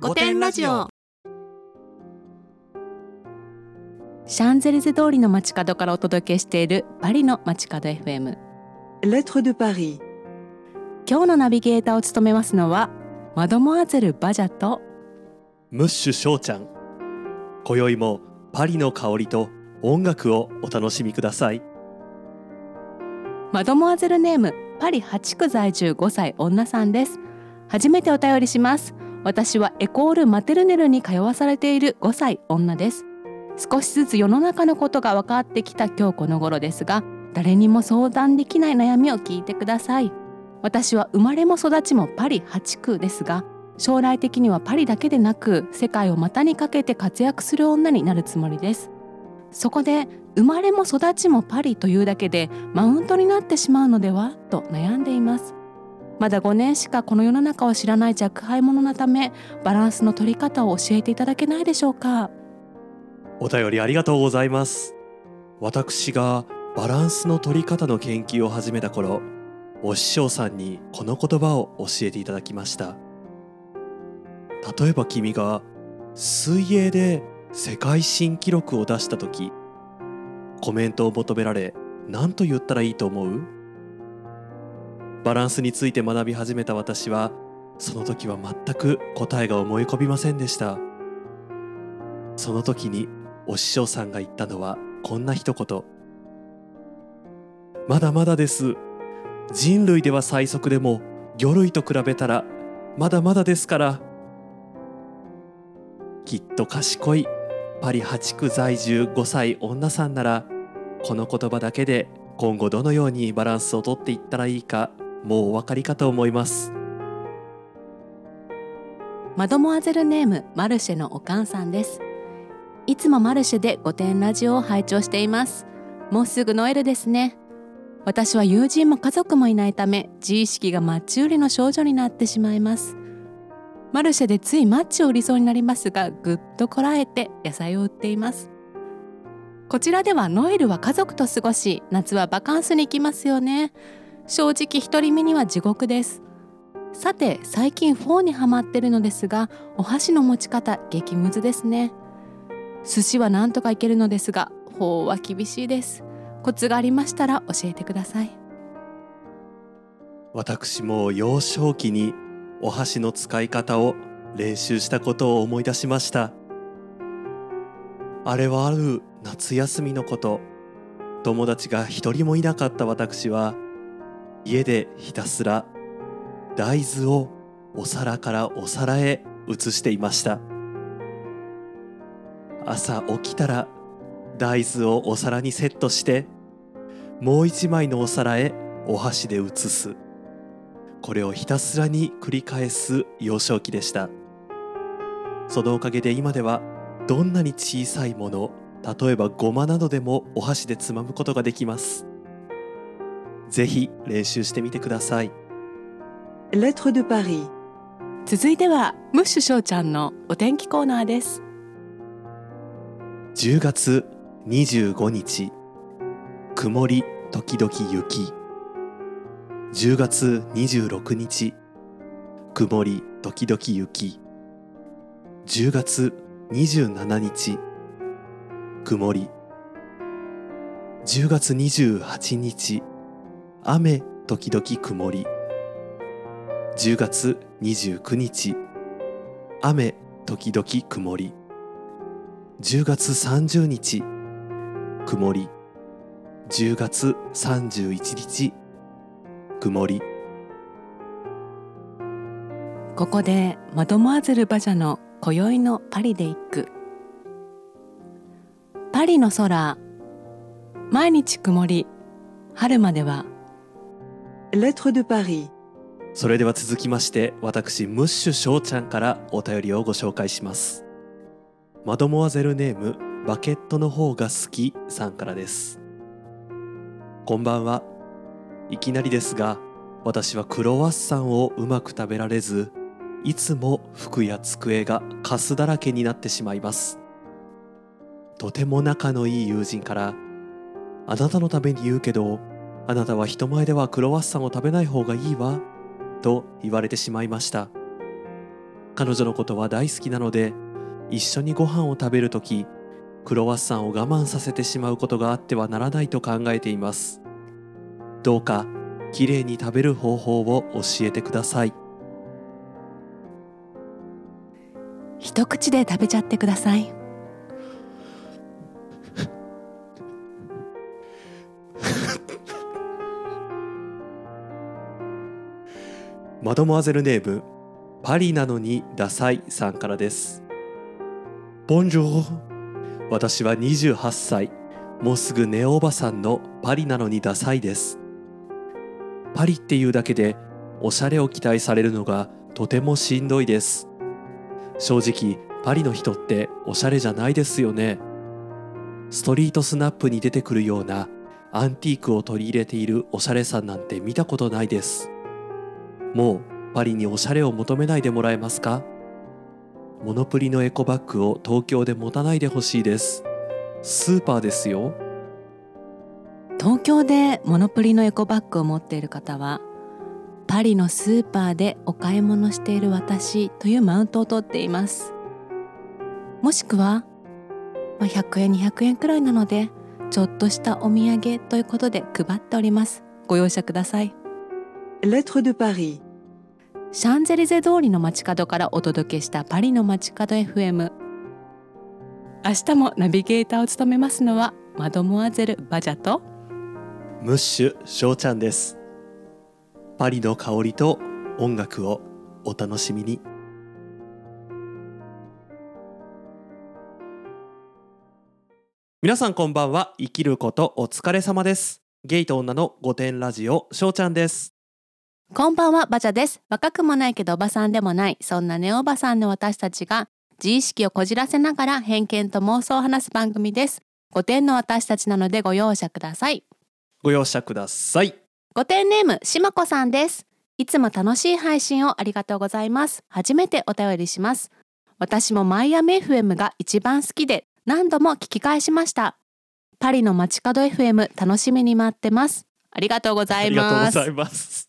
五点ラジオ。シャンゼリゼ通りの街角からお届けしているパリの街角 FM Lettres de Paris, 今日のナビゲーターを務めますのはマドモアゼルバジャとムッシュ翔ちゃん。今宵もパリの香りと音楽をお楽しみください。マドモアゼルネームパリ8区在住5歳女さんです。初めてお便りします私はエコールマテルネルに通わされている5歳女です。少しずつ世の中のことが分かってきた今日この頃ですが誰にも相談できない悩みを聞いてください。私は生まれも育ちもパリ8区ですが将来的にはパリだけでなく世界を股にかけて活躍する女になるつもりです。そこで生まれも育ちもパリというだけでマウントになってしまうのでは？と悩んでいます。まだ5年しかこの世の中を知らない若輩者のためバランスの取り方を教えていただけないでしょうか？お便りありがとうございます。私がバランスの取り方の研究を始めた頃お師匠さんにこの言葉を教えていただきました。例えば君が水泳で世界新記録を出した時コメントを求められ何と言ったらいいと思う？バランスについて学び始めた私はその時は全く答えが思い浮かびませんでした。その時にお師匠さんが言ったのはこんな一言。まだまだです。人類では最速でも魚類と比べたらまだまだですから。きっと賢いパリ8区在住5歳女さんならこの言葉だけで今後どのようにバランスをとっていったらいいかもうお分かりかと思います。マドモアゼルネームマルシェのおかんさんです。いつもマルシェで5点ラジオを拝聴しています。もうすぐノエルですね。私は友人も家族もいないため自意識がマッチ売りの少女になってしまいます。マルシェでついマッチを売りそうになりますがぐっとこらえて野菜を売っています。こちらではノエルは家族と過ごし夏はバカンスに行きますよね。正直独り身には地獄です。さて最近フォーにハマってるのですがお箸の持ち方激ムズですね。寿司はなんとかいけるのですがフォーは厳しいです。コツがありましたら教えてください。私も幼少期にお箸の使い方を練習したことを思い出しました。あれはある夏休みのこと。友達が一人もいなかった私は家でひたすら大豆をお皿からお皿へ移していました。朝起きたら大豆をお皿にセットしてもう一枚のお皿へお箸で移す。これをひたすらに繰り返す幼少期でした。そのおかげで今ではどんなに小さいもの例えばごまなどでもお箸でつまむことができます。ぜひ練習してみてください。Lettres de Paris, 続いてはムッシュショーちゃんのお天気コーナーです。10月25日曇り時々雪。10月26日曇り時々雪。10月27日曇り。10月28日雨時々曇り。10月29日。雨時々曇り。10月30日。曇り。10月31日。曇り。ここでマドモアゼルバジャの今宵のパリで行くパリの空。毎日曇り。春までは Lettre de Paris, それでは続きまして私ムッシュ翔ちゃんからお便りをご紹介します。マドモアゼルネームバケットの方が好きさんからです。こんばんは。いきなりですが私はクロワッサンをうまく食べられずいつも服や机がカスだらけになってしまいます。とても仲のいい友人からあなたのために言うけどあなたは人前ではクロワッサンを食べない方がいいわと言われてしまいました。彼女のことは大好きなので一緒にご飯を食べるときクロワッサンを我慢させてしまうことがあってはならないと考えています。どうかきれいに食べる方法を教えてください。一口で食べちゃってください。マドモアゼルネームパリなのにダサいさんからです。ボンジョー私は28歳もうすぐネオおばさんのパリなのにダサいです。パリっていうだけでおしゃれを期待されるのがとてもしんどいです。正直パリの人っておしゃれじゃないですよね。ストリートスナップに出てくるようなアンティークを取り入れているおしゃれさんなんて見たことないですもうパリにおしゃれを求めないでもらえますか？モノプリのエコバッグを東京で持たないでほしいです。スーパーですよ。東京でモノプリのエコバッグを持っている方はパリのスーパーでお買い物している私というマウントを取っています。もしくは、まあ、100円200円くらいなのでちょっとしたお土産ということで配っております。ご容赦ください。Lettre de Paris. シャンゼリゼ通りの街角からお届けしたパリの街角 FM 明日もナビゲーターを務めますのはマドモアゼルバジャとムッシュしょうちゃんです。パリの香りと音楽をお楽しみに。皆さんこんばんは。生きることお疲れ様です。ゲイと女の御殿ラジオしょうちゃんですこんばんはバジャです。若くもないけどおばさんでもない。そんなネオおばさんの私たちが自意識をこじらせながら偏見と妄想を話す番組です。5点の私たちなのでご容赦ください。ご容赦ください。5点ネームしまこさんです。いつも楽しい配信をありがとうございます。初めてお便りします。私もマイアミ FM が一番好きで何度も聞き返しました。パリの街角 FM 楽しみに待ってます。ありがとうござあいりがとうござますいます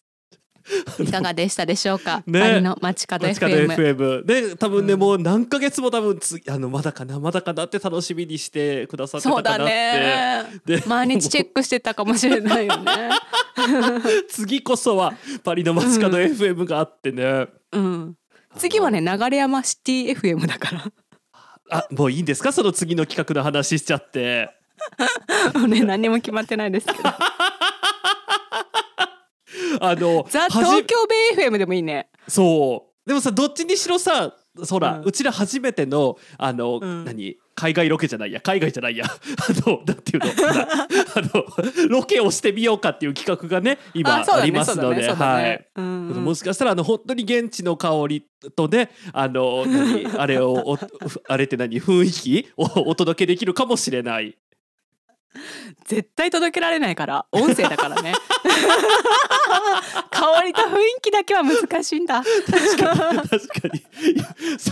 いかがでしたでしょうか、ね。パリの街角 FM FM で多分ね、うん。もう何ヶ月も多分つあのまだかなまだかなって楽しみにしてくださってたそうだかなって。ね。で毎日チェックしてたかもしれないよね。次こそはパリの街角 FM があってね、うん。次はね流山シティ FM だから。あもういいんですか？その次の企画の話しちゃって。もうね何にも決まってないですけどあのザ・東京ベイ FM でもいいね。そう。でもさどっちにしろさそら、ううんちら初めてのあの、うん。何？海外ロケじゃないや。海外じゃないや。あのなんていうの？あのロケをしてみようかっていう企画がね今ありますので、はい。うんうん。もしかしたらあの本当に現地の香りとねあの 何？あれをおあれって何？雰囲気をお届けできるかもしれない 絶対届けられないから音声だからね。香りと雰囲気だけは難しいんだ。確かに。いやそ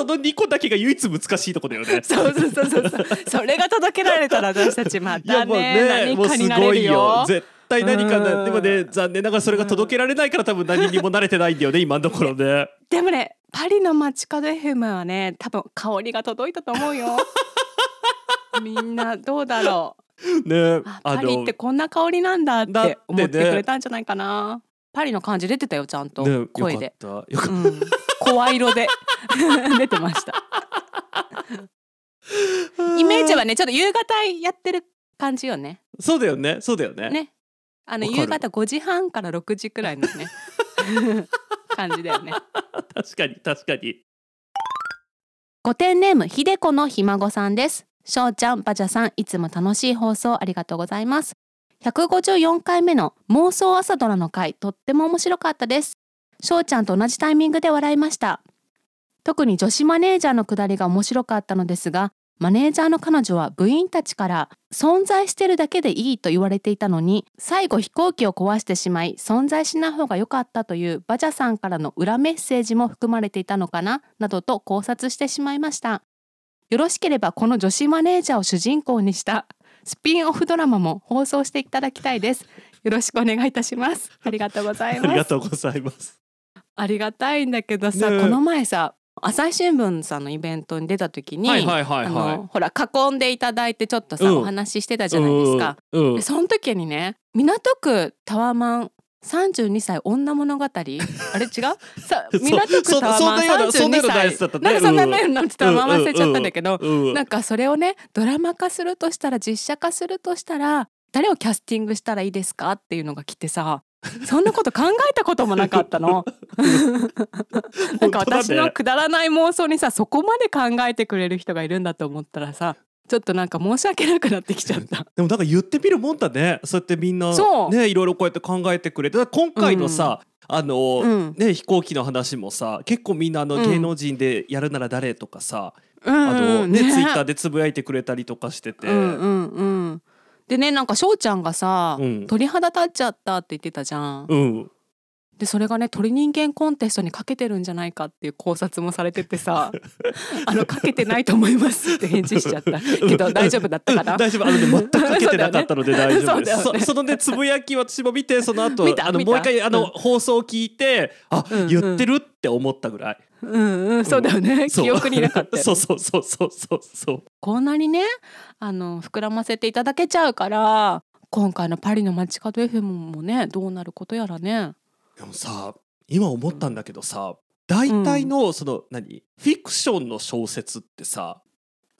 その2個だけが唯一難しいとこだよね。そうそうそうそうそう。それが届けられたら私たちまたねね何かになれるよ。絶対何かうなん。でもね残念ながらそれが届けられないから多分何にも慣れてないんだよね今のところね。でもねパリの街角 FM はね多分香りが届いたと思うよみんなどうだろう。ねあパリってこんな香りなんだって思ってくれたんじゃないかな、パリの感じ出てたよちゃんと、ね声で、よかった。よかっうん、声色で。出てました。た イメージはねちょっと夕方やってる感じよね。そうだよね。そうだよね。ね。あの夕方5時半から6時くらいのね。感じだよね。確かに確かに。5点ネームひでこのひ孫さんですしょうちゃんバジャさんいつも楽しい放送ありがとうございます。154回目の妄想朝ドラの回とっても面白かったです。しょうちゃんと同じタイミングで笑いました。特に女子マネージャーのくだりが面白かったのですがマネージャーの彼女は部員たちから存在してるだけでいいと言われていたのに最後飛行機を壊してしまい存在しない方が良かったというバジャさんからの裏メッセージも含まれていたのかななどと考察してしまいました。よろしければこの女子マネージャーを主人公にしたスピンオフドラマも放送していただきたいです。よろしくお願いいたします。ありがとうございありますがとうございます。ありがたいんだけどさ、ねえ。この前さ朝日新聞さんのイベントに出た時に、はいはいはいあはい。のほら囲んでいただいてちょっとさ、うん。お話ししてたじゃないですか。うんうん。でその時にね港区タワマン32歳女物語あれ違う？さそ港区タワマンそそんなようなそんなよう32なやつ歳だったね。なんかそんなのになってたの忘れちゃったんだけど、うんうんなんかそれをね。ドラマ化するとしたら実写化するとしたら誰をキャスティングしたらいいですかっていうのが来てさそんなこと考えたこともなかったの。なんか私のくだらない妄想にさそこまで考えてくれる人がいるんだと思ったらさちょっとなんか申し訳なくなってきちゃった。でもなんか言ってみるもんだね。そうやってみんなねいろいろこうやって考えてくれて。今回のさ、あの、うん。ね飛行機の話もさ結構みんなあのうん芸能人でやるなら誰とかさ、うん。あのうん。ねツイッターでつぶやいてくれたりとかして。て、うんうんうん。でねなんか翔ちゃんがさ、うん。鳥肌立っちゃったって言ってたじゃん。うんでそれがね鳥人間コンテストにかけてるんじゃないかっていう考察もされててさ あのかけてないと思いますって返事しちゃった。けど大丈夫だったかな？大丈夫。あのね全くかけてなかったので大丈夫です。そねそそのねつぶやき私も見てその後あのもう一回あの、うん。放送を聞いてあ、うんうん。言ってるって思ったぐらい。うんうんそうだよね、そう。記憶になかったよそうそうそうそうそうそう。こんなにねあの膨らませていただけちゃうから今回のパリの街角 FM もねどうなることやらねでもさ今思ったんだけどさ大体のその、何？フィクションの小説ってさ、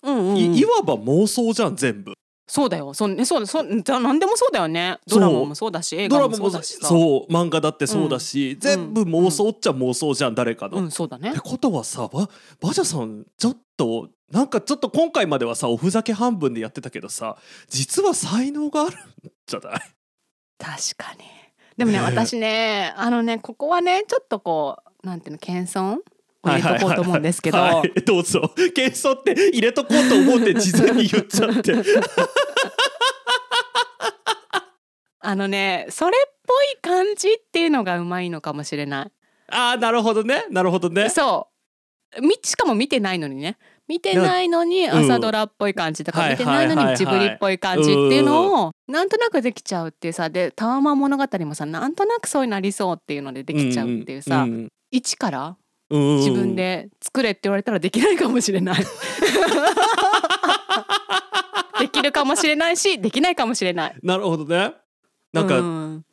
うんうんうん。いいわば妄想じゃん全部。そうだよ。そ,、ね、そうだそうじゃあ何でもそうだよね。ドラマもそうだし映画もドラマもそうだしさ。そう漫画だってそうだし、全部妄想っちゃ妄想じゃん誰かの。うんそうだね。ってことはさばバジャさんちょっとなんかちょっと今回まではさおふざけ半分でやってたけどさ実は才能があるんじゃない？確かにでもね私ねあのねここはねちょっとこうなんていうの謙遜？を入れとこうと思うんですけど、はいはいはいどうぞ。謙遜って入れとこうと思って事前に言っちゃって。あのねそれっぽい感じっていうのがうまいのかもしれない。ああなるほどね。なるほどね。そう。みしかも見てないのにね見てないのにうん朝ドラっぽい感じとか、はい見てないのにジブリっぽい感じっていうのをなんとなくできちゃうっていうさでタワマン物語もさなんとなくそういうのありそうっていうのでできちゃうっていうさ、うん一から自分で作れって言われたらできないかもしれない。できるかもしれないしできないかもしれない。なるほどね。なんか、うん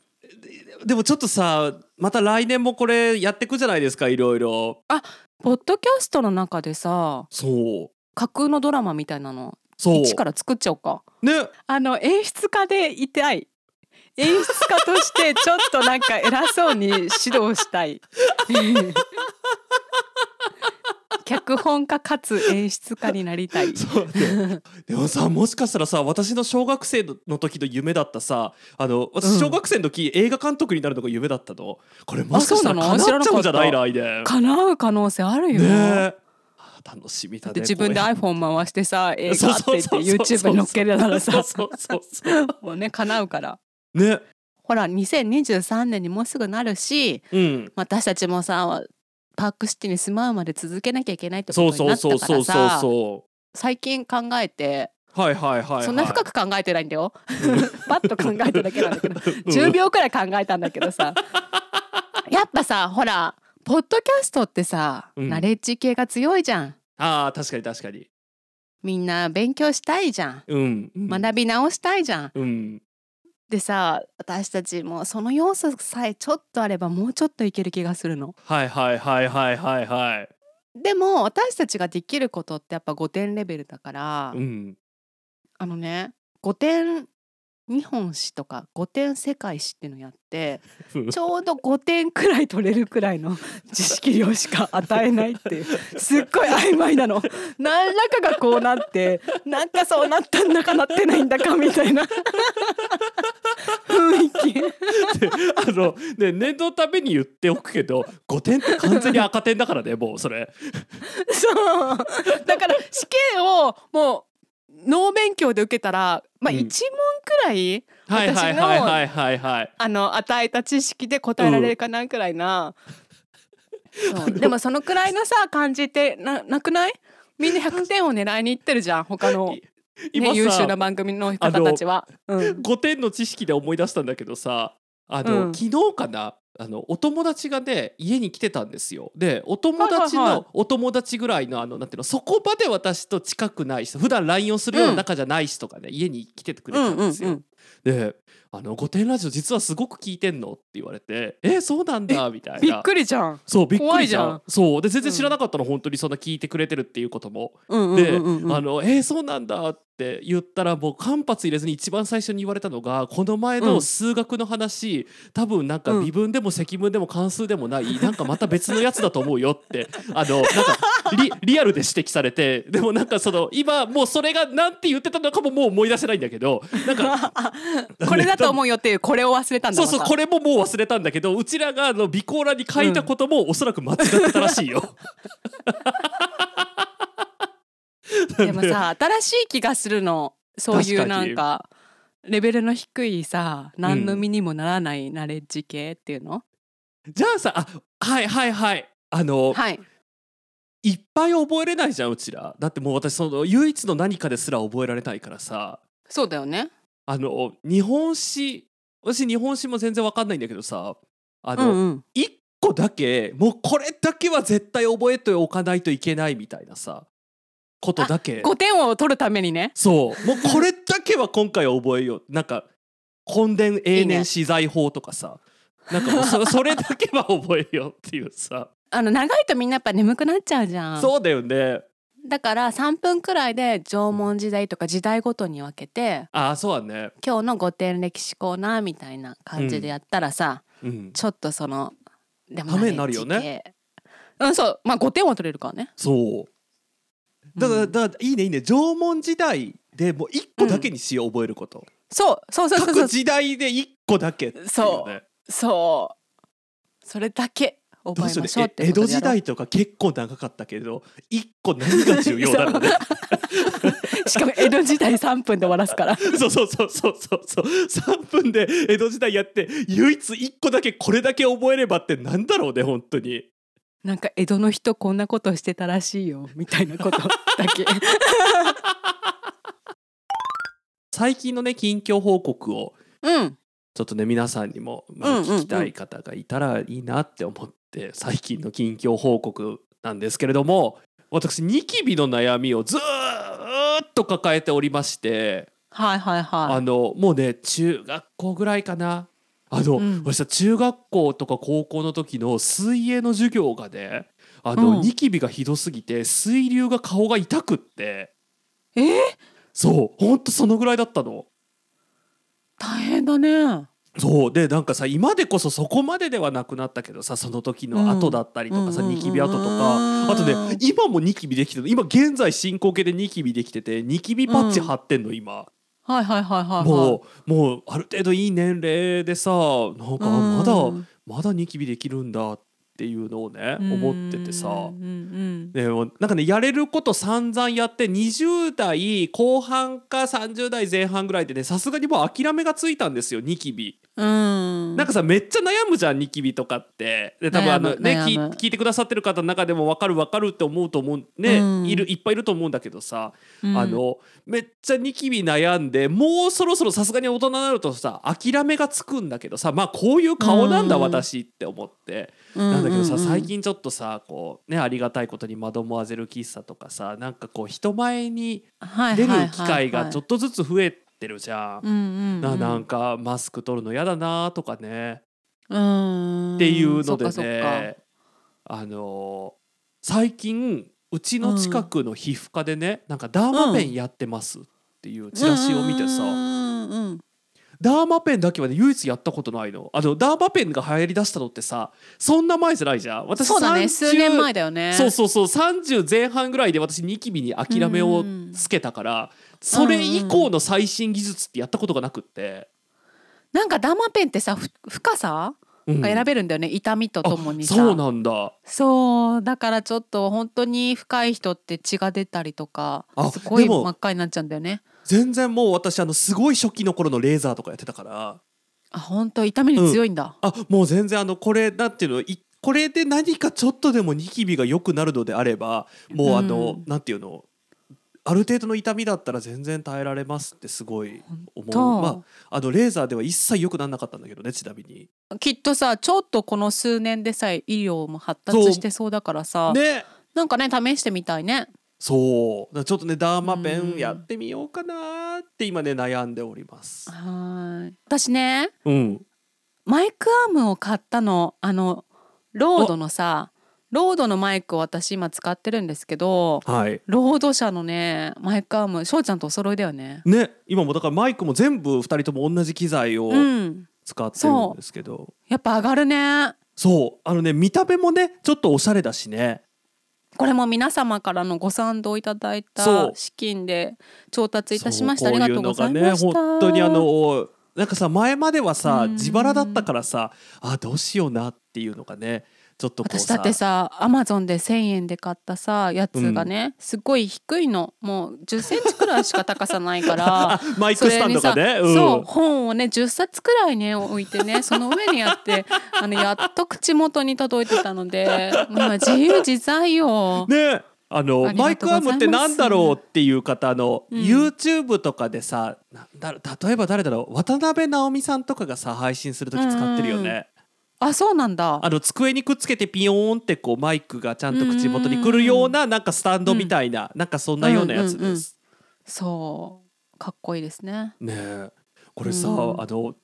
でもちょっとさまた来年もこれやってくじゃないですかいろいろポッドキャストの中でさそう架空のドラマみたいなのそう一から作っちゃおうか。ねあの演出家でいたい。演出家として ちょっとなんか偉そうに指導したい。脚本家かつ演出家になりたい。そうね。でもさもしかしたらさ私の小学生の時の夢だったさあの私小学生の時、映画監督になるのが夢だったのこれもしかしたら叶っちゃうんじゃない来年叶う可能性あるよ。ね楽しみだねで自分でこ iPhone 回してさ映れ画って言って YouTube に載っけるならさ。そうそうそうそうもうね叶うから。ね。ほら2023年にもうすぐなるしうん。私たちもさパークシティに住まうまで続けなきゃいけないってそうことにそうなったからそうそうそうさそ最近考えてうはいはいはい、はい、そんな深く考えてないんだよ。パッと考えただけなんだけど、うん10秒くらい考えたんだけどさ。やっぱさ、ほら、ポッドキャストってさ、うんナレッジ系が強いじゃん。ああ確かに確かにみんな勉強したいじゃん。うん、うん、学び直したいじゃん。うんでさ、私たちもその要素さえちょっとあればもうちょっといける気がするの。はいはいはいはいはいはいでも私たちができることってやっぱ5点レベルだから、うんあのね、5点日本史とか5点世界史っていうのやって、ちょうど5点くらい取れるくらいの 知識量しか与えないっていう。すっごい曖昧なの。何らかがこうなってなんかそうなったんだかなってないんだかみたいな。雰囲気。あのね念のために言っておくけど5点って完全に赤点だからねもうそれ。そう。だから試験をもう脳勉強で受けたらまあうん。1問くらいはい私はいはいのはいはい。はいあの与えた知識で答えられるかなくらいな、そう。でもそのくらいのさ感じってななくない？みんな100点を狙いにいってるじゃん他の、ね、優秀な番組の方たちは。うん。5点の知識で思い出したんだけどさあの、うん。昨日かな？あのお友達がね家に来てたんですよでお友達のお友達ぐらいのあのなんていうのそこまで私と近くない人普段 LINE をするような仲じゃない人がね、家に来ててくれたんですよ。うんうんで「あの御殿ラジオ実はすごく聞いてんの?」って言われて「えそうなんだ」みたいびっな。くりじゃん。そうびっくりじゃんんそうで全然知らなかったの、本当にそんな聞いてくれてるっていうことも。うんうんで、うんうんうんあの「えーそうなんだ」って言ったらもう間髪入れずに一番最初に言われたのがこの前の数学の話、多分なんかうん。微分でも積分でも関数でもない、なんかまた別のやつだと思うよって。あのなんかリリアルで指摘されてでもなんかその今もうそれがなんて言ってたのかももう思い出せないんだけどなんか これだと思うよっていうこれを忘れたんだそうそうこれももう忘れたんだけどうちらがあの備考欄に書いたこともおそらく間違ってたらしいよ。でもさ新しい気がするの。そういうなんかレベルの低いさ何の身にもならないナレッジ系っていうの、じゃあさあはいはいはい。あの、はい。いっぱい覚えれないじゃんうちら。だってもう私その唯一の何かですら覚えられないからさ。そうだよね。あの日本史私日本史も全然わかんないんだけどさ。あうの、んうん。一個だけもうこれだけは絶対覚えておかないといけないみたいなさことだけ。5点を取るためにね。そう。もうこれだけは今回覚えよう。なんか根伝永年資材法とかさ。なんかもうそそれだけは覚えようっていうさ、あの長いとみんなやっぱ眠くなっちゃうじゃん。そうだよね。だから3分くらいで縄文時代とか時代ごとに分けてああそうだね。今日の5点歴史コーナーみたいな感じでやったらさ、うん。ちょっとそのでためになるよね。うんそう。まあ5点は取れるからね。そうだから、うん。だからいいねいいね。縄文時代でもう一個だけにしよう、覚えること。そうそうそうそうそう。各時代で一個だけっていうね。そうそう。それだけど覚えましょうってえ江戸時代とか結構長かったけど一個何が重要なのね？しかも江戸時代3分で終わらすから。そうそうそうそうそう。そう3分で江戸時代やって唯一一個だけこれだけ覚えればってなんだろうね本当になんか江戸の人こんなことしてたらしいよみたいなことだけ。最近のね近況報告をうん。ちょっとね皆さんにも、ま聞きたい方がいたらいいなって思って、最近の近況報告なんですけれども私ニキビの悩みをずーっと抱えておりまして、はいはいはあのもうね中学校ぐらいかなあの、うん。私は中学校とか高校の時の水泳の授業がねあの、うん。ニキビがひどすぎて水流が顔が痛くって。いえ？ー、そう。ほんとそのぐらいだったの。大変だね。そう。でなんかさ今でこそそこまでではなくなったけどさその時の後だったりとかさ、うんニキビ跡とうんか。あとね今もニキビできてる今現在進行形でニキビできててニキビパッチ貼ってんの今、はいはいはいはいはい。もうもうある程度いい年齢でさなんかうん。まだまだニキビできるんだっていうのをね思っててさ。うんうんでもなんかねやれること散々やって20代後半か30代前半ぐらいでねさすがにもう諦めがついたんですよニキビ。うん。なんかさめっちゃ悩むじゃんニキビとかって。で多分あのね聞い聞いてくださってる方の中でも分かる分かるって思うと思うね、うん。いるいっぱいいると思うんだけどさ、うん。あのめっちゃニキビ悩んでもうそろそろさすがに大人になるとさ諦めがつくんだけどさまあこういう顔なんだうん。私って思って、ななんだけどさ最近ちょっとさこうねありがたいことにマドモアゼル喫茶とかさなんかこう人前に出る機会がちょっとずつ増えてるじゃん。うんななんかマスク取るの嫌だなとかね。うん。っていうのでねあのー最近うちの近くの皮膚科でね、なんかダーマペンやってますっていうチラシを見てさ、うんうんダーマペンだけはね唯一やったことないの。あのダーマペンが流行りだしたのってさそんな前じゃないじゃん。私そうだね。30数年前だよね。そうそうそう。30前半ぐらいで私ニキビに諦めをつけたから、それ以降の最新技術ってやったことがなくって、なんかダーマペンってさふ深さうん。が選べるんだよね、痛みとともにさ。そうなんだ。そう。だからちょっと本当に深い人って血が出たりとかあすごい真っ赤になっちゃうんだよね。全然もう私あのすごい初期の頃のレーザーとかやってたから。あ本当痛みに強いんだ、あもう全然あのこれなんていうのいこれで何かちょっとでもニキビが良くなるのであればもうあの、うん。なんていうのある程度の痛みだったら全然耐えられますってすごい思とう。まああのレーザーでは一切良くならなかったんだけどねちなみに。きっとさちょっとこの数年でさえ医療も発達してそうだからさ、ね。なんかね試してみたいねそうちょっとねダーマペうんンやってみようかなって今ね悩んでおります。はーい私ねうん。マイクアームを買ったのあのロードのさロードのマイクを私今使ってるんですけどはい。ロード社のねマイクアーム翔ちゃんとお揃いだよね。ね今もだからマイクも全部二人とも同じ機材をうん。使ってるんですけど、やっぱ上がるね。そう。あのね見た目もねちょっとおしゃれだしね。これも皆様からのご賛同いただいた資金で調達いたしました。ありがとうございましね本当にあのなんかさ前まではさうん。自腹だったからさあどうしようなっていうのがねちょっと私だってさアマゾンで1,000円で買ったさやつがね、すごい低いの。もう1 0センチくらいしか高さないからあ マイクスタンドがねそれにさそう本をね10冊くらいね置いてねその上にやって あのやっと口元に届いてたので今自由自在よ。ねあのマイクアームってなんだろうっていう方あの、うん。YouTube とかでさ例えば誰だろう渡辺直美さんとかがさ配信する時使ってるよね。あそうなんだ。あの机にくっつけてピヨーンってこうマイクがちゃんと口元に来るようななんかスタンドみたいな、なんかそんなようなやつです。そう。かっこいいですね。ねえ。これさ、うん。あの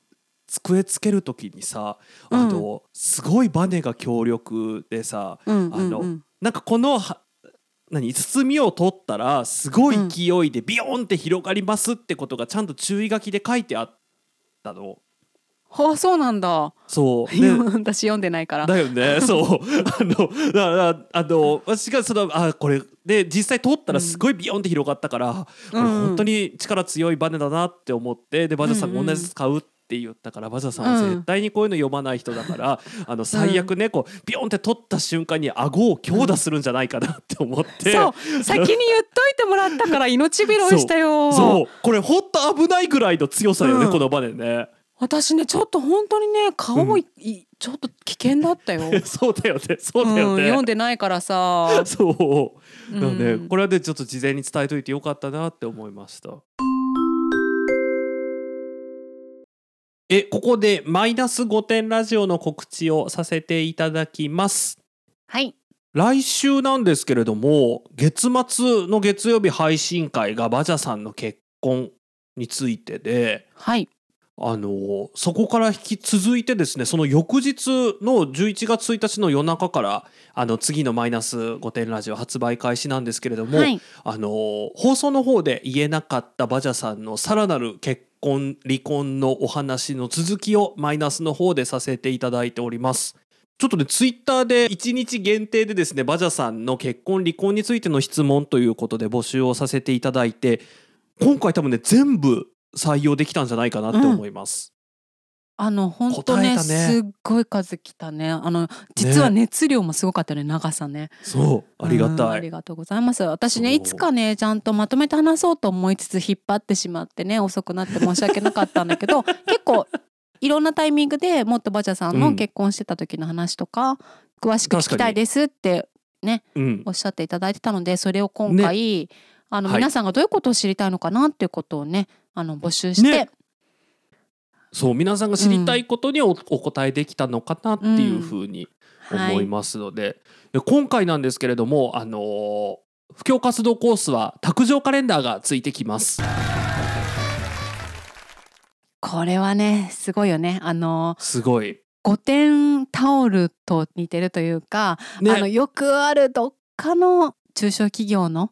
机つける時にさあの、すごいバネが強力でさうんあの、うん。うんなんかこのは何包みを取ったらすごい勢いでビヨーンって広がりますってことがちゃんと注意書きで書いてあったの。あそうなんだ。そう。で私読んでないから。だよね。そう。あのだからあの私がそのあこれで実際取ったらすごいビヨンって広がったから、これ本当に力強いバネだなって思ってでバジャさんが同じやつ買うって言ったから、バジャさんは絶対にこういうの読まない人だから、あの最悪ねこうビヨンって取った瞬間に顎を強打するんじゃないかなって思って。そう。先に言っといてもらったから命拾いしたよ。そう。これほんと危ないぐらいの強さよね、うん。このバネね私ねちょっと本当にね顔い、いちょっと危険だったよ。そうだよねそうだようん、ね、読んでないからさ。そうなので、うんこれはねちょっと事前に伝えといてよかったなって思いました。えここでマイナス5点ラジオの告知をさせていただきます。はい。来週なんですけれども月末の月曜日配信会がバジャさんの結婚についてではい。あのそこから引き続いてですねその翌日の11月1日の夜中からあの次のマイナス5点ラジオ発売開始なんですけれども、はい。あの放送の方で言えなかったバジャさんのさらなる結婚離婚のお話の続きをマイナスの方でさせていただいております。ちょっとねツイッターで1日限定でですねバジャさんの結婚離婚についての質問ということで募集をさせていただいて今回多分ね全部採用できたんじゃないかなって思います。あの本当ねねすっごい数来たね。あの実は熱量もすごかったね長さね。そうありがうんたい。ありがとうございます。私ねいつかねちゃんとまとめて話そうと思いつつ引っ張ってしまってね遅くなって申し訳なかったんだけど 結構いろんなタイミングでもっとバジャさんうんの結婚してた時の話とか、詳しく聞きたいですってうんおっしゃっていただいてたのでそれを今回、あのはい皆さんがどういうことを知りたいのかなっていうことをねあの募集して、ね。そう皆さんが知りたいことにお,、お答えできたのかなっていうふうに思いますので,、で今回なんですけれどもあのー布教活動コースは卓上カレンダーがついてきます。これはねすごいよね。あのすごい。5点タオルと似てるというか、ね。あのよくあるどっかの中小企業の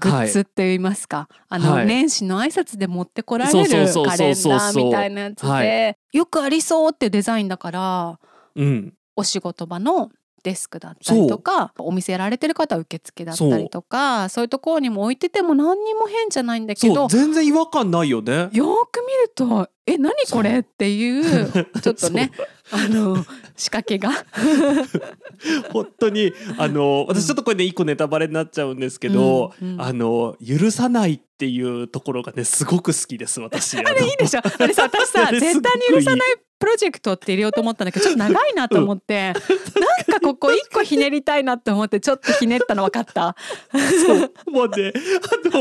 グッズって言いますか、あの、はい。年始の挨拶で持ってこられるカレンダーみたいなやつはでよくありそうってデザインだからうん、お仕事場のデスクだったりとかお店やられてる方は受付だったりとかそういうところにも置いてても何にも変じゃないんだけど全然違和感ないよね。よーく見ると「え何これ?」っていう ちょっとねあの仕掛けが。本当にあの私ちょっとこれね一個ネタバレになっちゃうんですけど、うんうんあの許さないっていうところがねすごく好きです私。ああれいいでしょあれさ私さ絶対に許さないプロジェクトって入れようと思ったんだけどちょっと長いなと思って なんかここ一個引ひねりたいなって思ってちょっとひねったの分かったそうもうね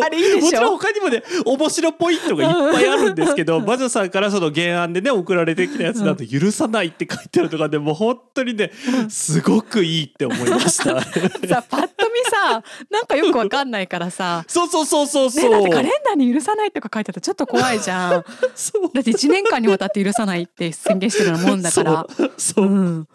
あれいいでしょ？もちろん他にもね面白ポイントがいっぱいあるんですけど魔女さんからその原案でね送られてきたやつだと「許さない」って書いてあるとかでもう本当にねすごくいいって思いました。さパッと見さなんかよく分かんないからさそうそうそうそうね、そう。だってカレンダーに許さないとか書いてあったらちょっと怖いじゃん。そうだって1年間にわたって許さないって宣言してるようなもんだから。そう。そう、うん、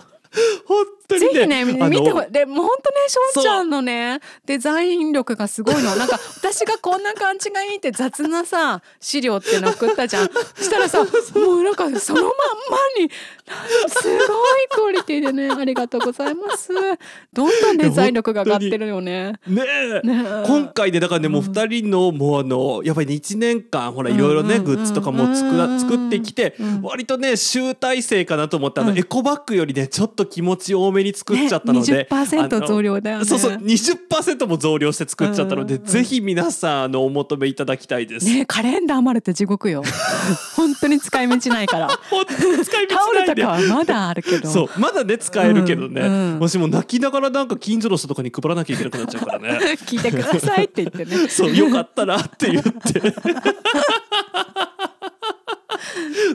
本当にぜねひね見てほでもう本当ねしょうちゃんのねデザイン力がすごいのなんか私がこんな感じがいいって雑なさ資料っていうの送ったじゃんしたらさもうなんかそのまんまにすごいクオリティでねありがとうございます。どんどんデザイン力が上がってるよね。ね今回でだからねもううん。2人のもうあのやっぱりね1年間ほらいろいろねグッズとかも作らうん作ってきてうん割とね集大成かなと思ってあの。うん。エコバッグよりねちょっと気持ち多めに作っちゃったので。ね、20%増量だよね。そうそう20%も増量して作っちゃったのでぜひ皆さんあのお求めいただきたいです。ねカレンダー余るって地獄よ。本当に使い道ないから。本当に使い道ない でかはまだあるけど。そうまだね使えるけどね、うん。うんもしも泣きながらなんか近所の人とかに配らなきゃいけなくなっちゃうからね。聞いてくださいって言ってね。そうよかったらって言って。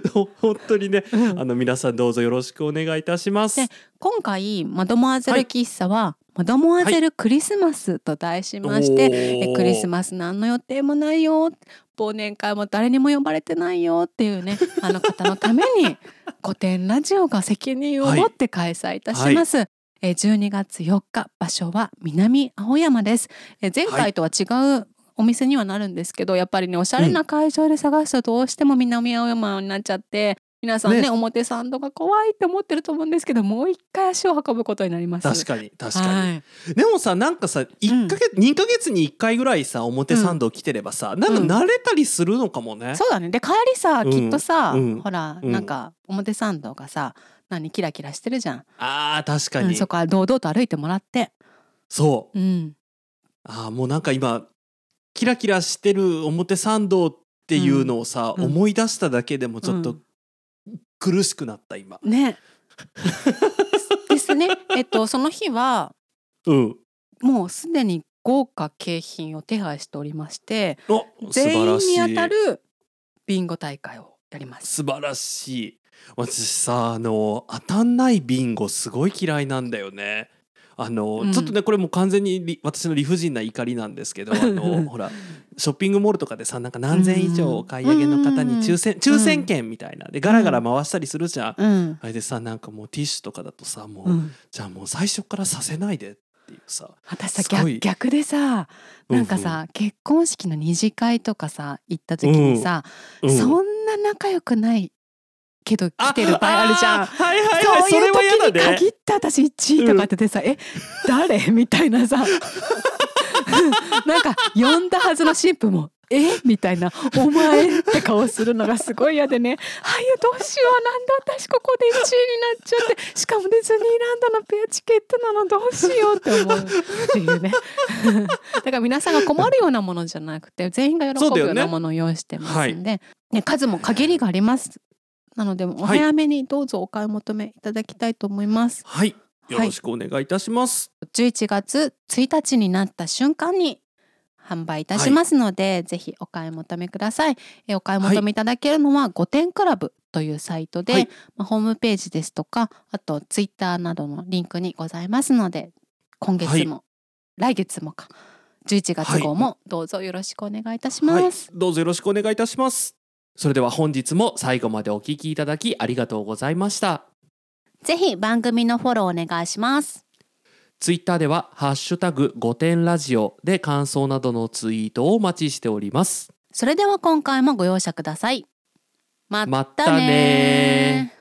ほ本当にね、うん。あの皆さんどうぞよろしくお願いいたします。で今回マドモアゼル喫茶は、マドモアゼルクリスマスと題しまして、えクリスマス何の予定もないよ忘年会も誰にも呼ばれてないよっていうね あの方のために古典ラジオが責任を持って開催いたします。えー12月4日場所は南青山です。えー前回とは違うお店にはなるんですけどやっぱりねおしゃれな会場で探すとどうしても南青山になっちゃって皆さんねね。表参道が怖いって思ってると思うんですけどもう一回足を運ぶことになります。確かに確かに、はい。でもさなんかさ1ヶ月、2ヶ月に1回ぐらいさ表参道来てればさ、なんか慣れたりするのかもね、そうだね。で帰りさうん。きっとさ、うん。ほら、うんなんか表参道がさ何キラキラしてるじゃん、あー確かに、うん、そこは堂々と歩いてもらって、そう。うん、あーもうなんか今キラキラしてる表参道っていうのをさ、うん。思い出しただけでもちょっとうん苦しくなった今。ね。ですね。えっとその日はうん。もうすでに豪華景品を手配しておりまして全員に当たるビンゴ大会をやります。素晴らしい。私さあの当たんないビンゴすごい嫌いなんだよねあの、うん。ちょっとねこれもう完全にり私の理不尽な怒りなんですけど あのほらショッピングモールとかでさなんか何千以上お買い上げの方に抽選抽選券みたいな。でガラガラ回したりするじゃん、うん。あれでさなんかもうティッシュとかだとさもう、うん、じゃあもう最初からさせないでっていうさ私さ逆逆でさなんかさ、結婚式の二次会とかさ行った時にさ、うん。そんな仲良くないけど来てる場合あるじゃん。はいはいはい。そういう時に限って私1位とかっててさ、え誰？みたいなさ。なんか呼んだはずの新婦も「え？みたいな「お前」って顔するのがすごい嫌でね「あいやどうしよう。なんだ？私ここで1位になっちゃって。しかもディズニーランドのペアチケットなのどうしよう」って思うっていうね。だから皆さんが困るようなものじゃなくて全員が喜ぶようなものを用意してますんで、ね数も限りがありますなのでおはい。早めにどうぞお買い求めいただきたいと思います。はい。よろしくお願いいたします、11月1日になった瞬間に販売いたしますので、ぜひお買い求めください。えお買い求めいただけるのは5点クラブというサイトで、はい。まあ、ホームページですとかあとツイッターなどのリンクにございますので今月も、来月もか。11月号もどうぞよろしくお願いいたしはい。ます。どうぞよろしくお願いいたしますそれでは本日も最後までお聞きいただきありがとうございましたぜひ番組のフォローお願いします。ツイッターではハッシュタグ5点ラジオで感想などのツイートをお待ちしておりますそれでは今回もご容赦ください。またねー